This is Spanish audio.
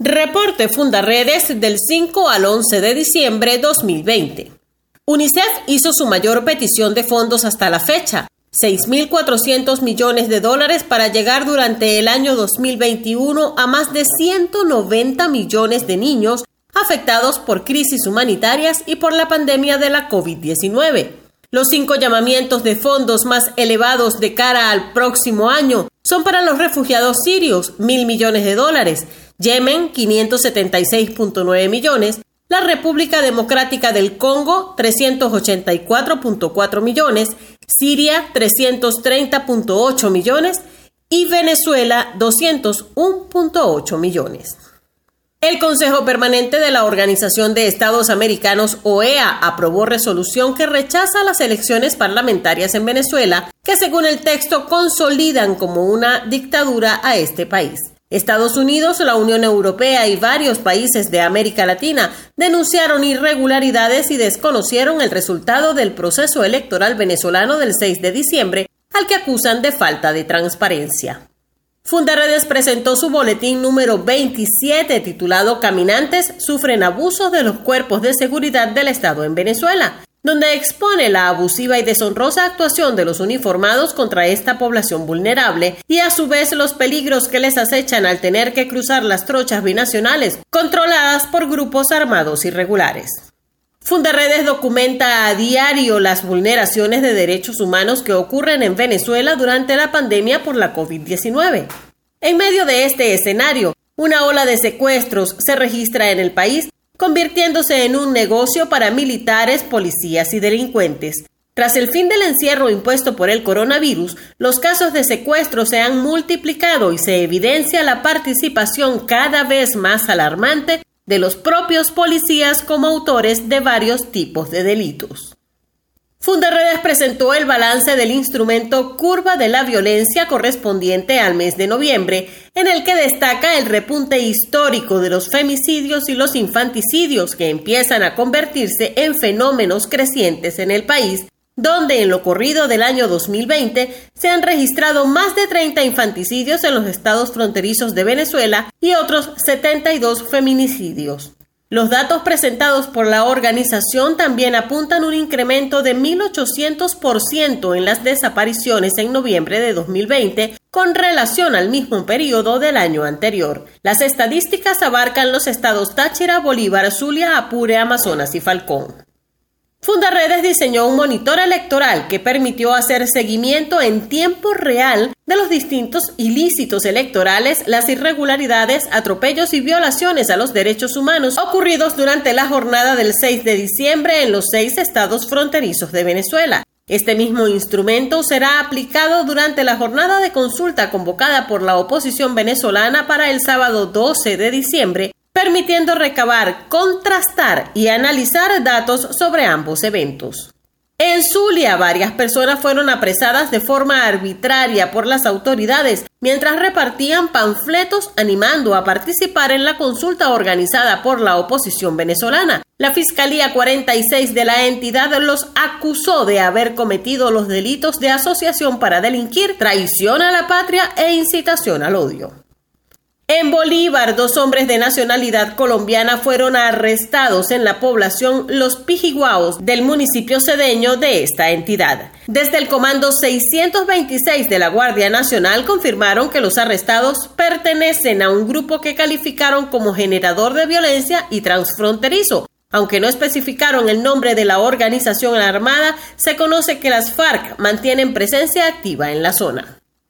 Reporte Fundaredes del 5 al 11 de diciembre 2020. UNICEF hizo su mayor petición de fondos hasta la fecha, 6.400 millones de dólares para llegar durante el año 2021 a más de 190 millones de niños afectados por crisis humanitarias y por la pandemia de la COVID-19. Los cinco llamamientos de fondos más elevados de cara al próximo año son para los refugiados sirios, mil millones de dólares, Yemen, 576.9 millones, la República Democrática del Congo 384.4 millones, Siria 330.8 millones y Venezuela 201.8 millones. El Consejo Permanente de la Organización de Estados Americanos, OEA, aprobó resolución que rechaza las elecciones parlamentarias en Venezuela, que según el texto consolidan como una dictadura a este país. Estados Unidos, la Unión Europea y varios países de América Latina denunciaron irregularidades y desconocieron el resultado del proceso electoral venezolano del 6 de diciembre, al que acusan de falta de transparencia. Fundaredes presentó su boletín número 27 titulado Caminantes sufren abusos de los cuerpos de seguridad del Estado en Venezuela, donde expone la abusiva y deshonrosa actuación de los uniformados contra esta población vulnerable y a su vez los peligros que les acechan al tener que cruzar las trochas binacionales controladas por grupos armados irregulares. Fundaredes documenta a diario las vulneraciones de derechos humanos que ocurren en Venezuela durante la pandemia por la COVID-19. En medio de este escenario, una ola de secuestros se registra en el país convirtiéndose en un negocio para militares, policías y delincuentes. Tras el fin del encierro impuesto por el coronavirus, los casos de secuestro se han multiplicado y se evidencia la participación cada vez más alarmante de los propios policías como autores de varios tipos de delitos. Fundaredes presentó el balance del instrumento Curva de la Violencia correspondiente al mes de noviembre, en el que destaca el repunte histórico de los femicidios y los infanticidios que empiezan a convertirse en fenómenos crecientes en el país, donde en lo corrido del año 2020 se han registrado más de 30 infanticidios en los estados fronterizos de Venezuela y otros 72 feminicidios. Los datos presentados por la organización también apuntan un incremento de 1.800% en las desapariciones en noviembre de 2020 con relación al mismo periodo del año anterior. Las estadísticas abarcan los estados Táchira, Bolívar, Zulia, Apure, Amazonas y Falcón. Fundaredes diseñó un monitor electoral que permitió hacer seguimiento en tiempo real de los distintos ilícitos electorales, las irregularidades, atropellos y violaciones a los derechos humanos ocurridos durante la jornada del 6 de diciembre en los seis estados fronterizos de Venezuela. Este mismo instrumento será aplicado durante la jornada de consulta convocada por la oposición venezolana para el sábado 12 de diciembre permitiendo recabar, contrastar y analizar datos sobre ambos eventos. En Zulia, varias personas fueron apresadas de forma arbitraria por las autoridades mientras repartían panfletos animando a participar en la consulta organizada por la oposición venezolana. La Fiscalía 46 de la entidad los acusó de haber cometido los delitos de asociación para delinquir, traición a la patria e incitación al odio. En Bolívar, dos hombres de nacionalidad colombiana fueron arrestados en la población Los Pijiguaos del municipio cedeño de esta entidad. Desde el Comando 626 de la Guardia Nacional confirmaron que los arrestados pertenecen a un grupo que calificaron como generador de violencia y transfronterizo. Aunque no especificaron el nombre de la organización armada, se conoce que las FARC mantienen presencia activa en la zona.